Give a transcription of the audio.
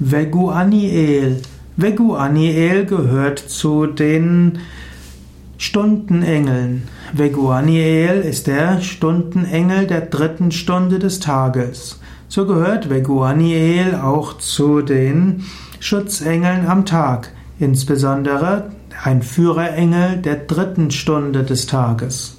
Veguaniel. Veguaniel gehört zu den Stundenengeln. Veguaniel ist der Stundenengel der dritten Stunde des Tages. So gehört Veguaniel auch zu den Schutzengeln am Tag, insbesondere ein Führerengel der dritten Stunde des Tages.